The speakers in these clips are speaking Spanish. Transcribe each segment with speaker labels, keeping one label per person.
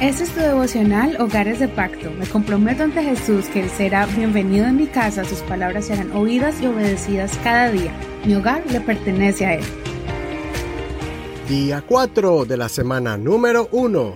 Speaker 1: Este es tu devocional Hogares de Pacto. Me comprometo ante Jesús que Él será bienvenido en mi casa, sus palabras serán oídas y obedecidas cada día. Mi hogar le pertenece a Él.
Speaker 2: Día 4 de la semana número 1.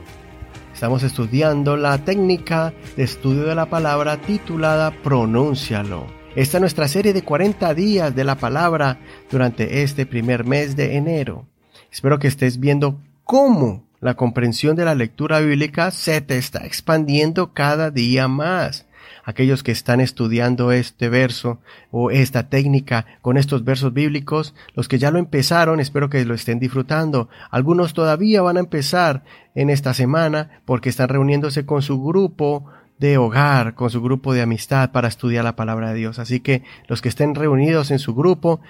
Speaker 2: Estamos estudiando la técnica de estudio de la palabra titulada Pronúncialo. Esta es nuestra serie de 40 días de la palabra durante este primer mes de enero. Espero que estés viendo cómo la comprensión de la lectura bíblica se te está expandiendo cada día más. Aquellos que están estudiando este verso o esta técnica con estos versos bíblicos, los que ya lo empezaron, espero que lo estén disfrutando. Algunos todavía van a empezar en esta semana porque están reuniéndose con su grupo de hogar, con su grupo de amistad para estudiar la palabra de Dios. Así que los que estén reunidos en su grupo,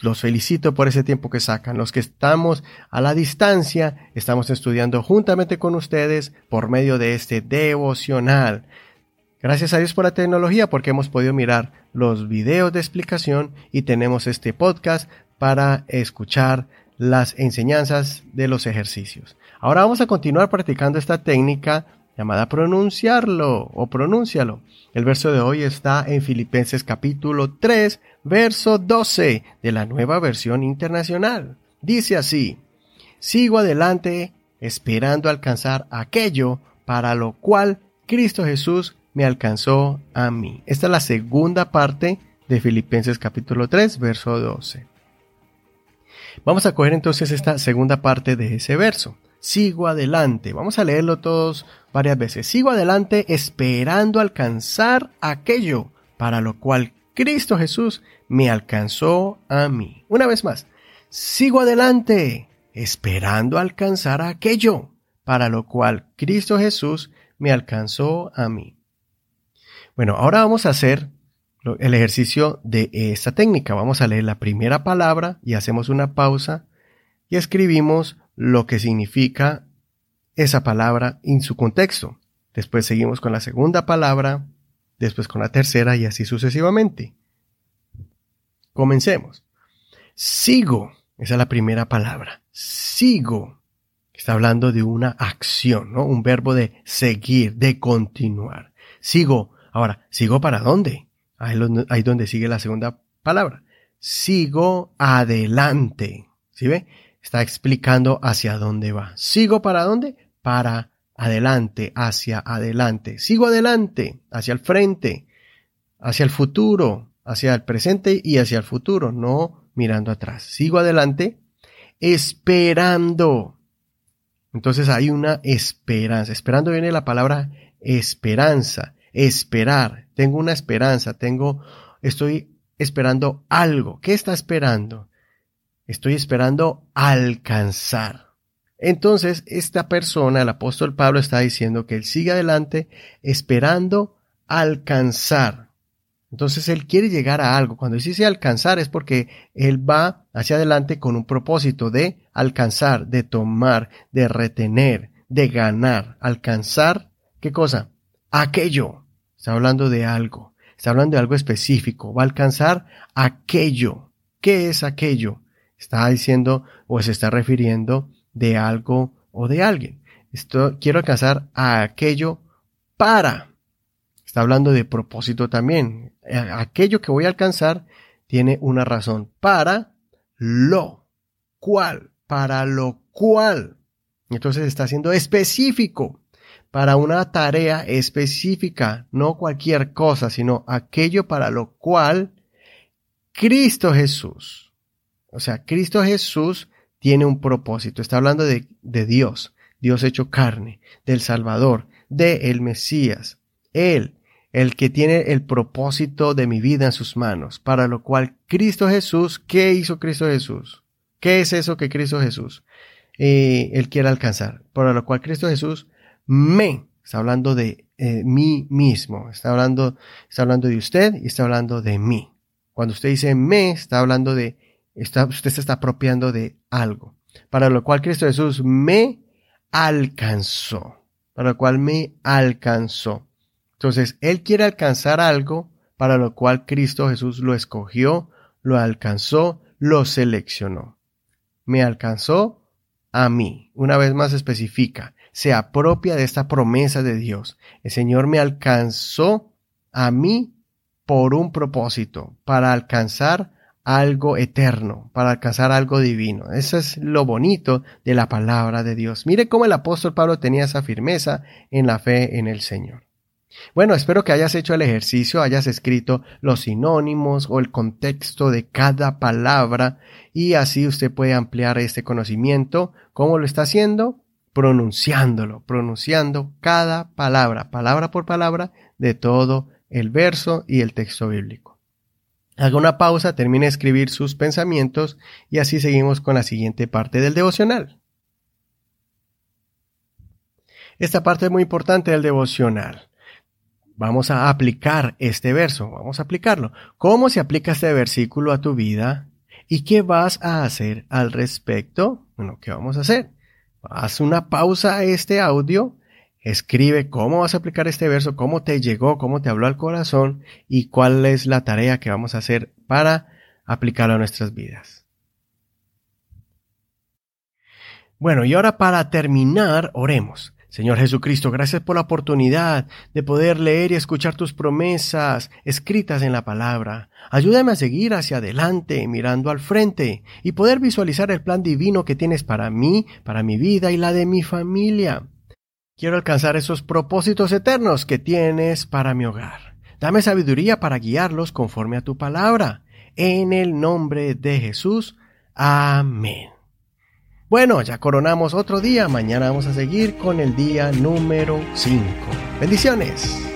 Speaker 2: los felicito por ese tiempo que sacan. Los que estamos a la distancia, estamos estudiando juntamente con ustedes por medio de este devocional. Gracias a Dios por la tecnología porque hemos podido mirar los videos de explicación y tenemos este podcast para escuchar las enseñanzas de los ejercicios. Ahora vamos a continuar practicando esta técnica llamada pronunciarlo o pronúncialo. El verso de hoy está en Filipenses capítulo 3, verso 12 de la nueva versión internacional. Dice así, sigo adelante esperando alcanzar aquello para lo cual Cristo Jesús me alcanzó a mí. Esta es la segunda parte de Filipenses capítulo 3, verso 12. Vamos a coger entonces esta segunda parte de ese verso sigo adelante. Vamos a leerlo todos varias veces. Sigo adelante esperando alcanzar aquello para lo cual Cristo Jesús me alcanzó a mí. Una vez más, sigo adelante esperando alcanzar aquello para lo cual Cristo Jesús me alcanzó a mí. Bueno, ahora vamos a hacer el ejercicio de esta técnica. Vamos a leer la primera palabra y hacemos una pausa y escribimos lo que significa esa palabra en su contexto. Después seguimos con la segunda palabra, después con la tercera y así sucesivamente. Comencemos. Sigo, esa es la primera palabra. Sigo. Está hablando de una acción, ¿no? Un verbo de seguir, de continuar. Sigo. Ahora, ¿sigo para dónde? Ahí, es donde sigue la segunda palabra. Sigo adelante. ¿Sí ve? Está explicando hacia dónde va. ¿Sigo para dónde? Para adelante, hacia adelante. Sigo adelante, hacia el frente, hacia el futuro, hacia el presente y hacia el futuro, no mirando atrás. Sigo adelante, esperando. Entonces hay una esperanza. Esperando viene la palabra esperanza, esperar. Tengo una esperanza, tengo, estoy esperando algo. ¿Qué está esperando? Estoy esperando alcanzar. Entonces, esta persona, el apóstol Pablo, está diciendo que él sigue adelante esperando alcanzar. Entonces, él quiere llegar a algo. Cuando dice alcanzar es porque él va hacia adelante con un propósito de alcanzar, de tomar, de retener, de ganar. Alcanzar, ¿qué cosa? Aquello. Está hablando de algo. Está hablando de algo específico. Va a alcanzar aquello. ¿Qué es aquello? Está diciendo o se está refiriendo de algo o de alguien. Esto quiero alcanzar a aquello para. Está hablando de propósito también. Aquello que voy a alcanzar tiene una razón. Para lo cual. Para lo cual. Entonces está siendo específico para una tarea específica, no cualquier cosa, sino aquello para lo cual Cristo Jesús o sea, Cristo Jesús tiene un propósito. Está hablando de, Dios, Dios hecho carne, del Salvador, de el Mesías. Él, el que tiene el propósito de mi vida en sus manos, para lo cual Cristo Jesús, ¿qué hizo Cristo Jesús? ¿Qué es eso que Cristo Jesús eh, él quiere alcanzar? Para lo cual Cristo Jesús me, está hablando de eh, mí mismo, está hablando, está hablando de usted y está hablando de mí. Cuando usted dice me, está hablando de usted se está apropiando de algo, para lo cual Cristo Jesús me alcanzó, para lo cual me alcanzó. Entonces, Él quiere alcanzar algo para lo cual Cristo Jesús lo escogió, lo alcanzó, lo seleccionó. Me alcanzó a mí. Una vez más especifica. se apropia de esta promesa de Dios. El Señor me alcanzó a mí por un propósito, para alcanzar algo eterno, para alcanzar algo divino. Eso es lo bonito de la palabra de Dios. Mire cómo el apóstol Pablo tenía esa firmeza en la fe en el Señor. Bueno, espero que hayas hecho el ejercicio, hayas escrito los sinónimos o el contexto de cada palabra y así usted puede ampliar este conocimiento. ¿Cómo lo está haciendo? Pronunciándolo, pronunciando cada palabra, palabra por palabra, de todo el verso y el texto bíblico. Haga una pausa, termine de escribir sus pensamientos y así seguimos con la siguiente parte del devocional. Esta parte es muy importante del devocional. Vamos a aplicar este verso, vamos a aplicarlo. ¿Cómo se aplica este versículo a tu vida? ¿Y qué vas a hacer al respecto? Bueno, ¿qué vamos a hacer? Haz una pausa a este audio, escribe cómo vas a aplicar este verso, cómo te llegó, cómo te habló al corazón y cuál es la tarea que vamos a hacer para aplicarlo a nuestras vidas. Bueno, y ahora para terminar, oremos. Señor Jesucristo, gracias por la oportunidad de poder leer y escuchar tus promesas escritas en la palabra. Ayúdame a seguir hacia adelante, mirando al frente, y poder visualizar el plan divino que tienes para mí, para mi vida y la de mi familia. Quiero alcanzar esos propósitos eternos que tienes para mi hogar. Dame sabiduría para guiarlos conforme a tu palabra. En el nombre de Jesús. Amén. Bueno, ya coronamos otro día. Mañana vamos a seguir con el día número 5. Bendiciones.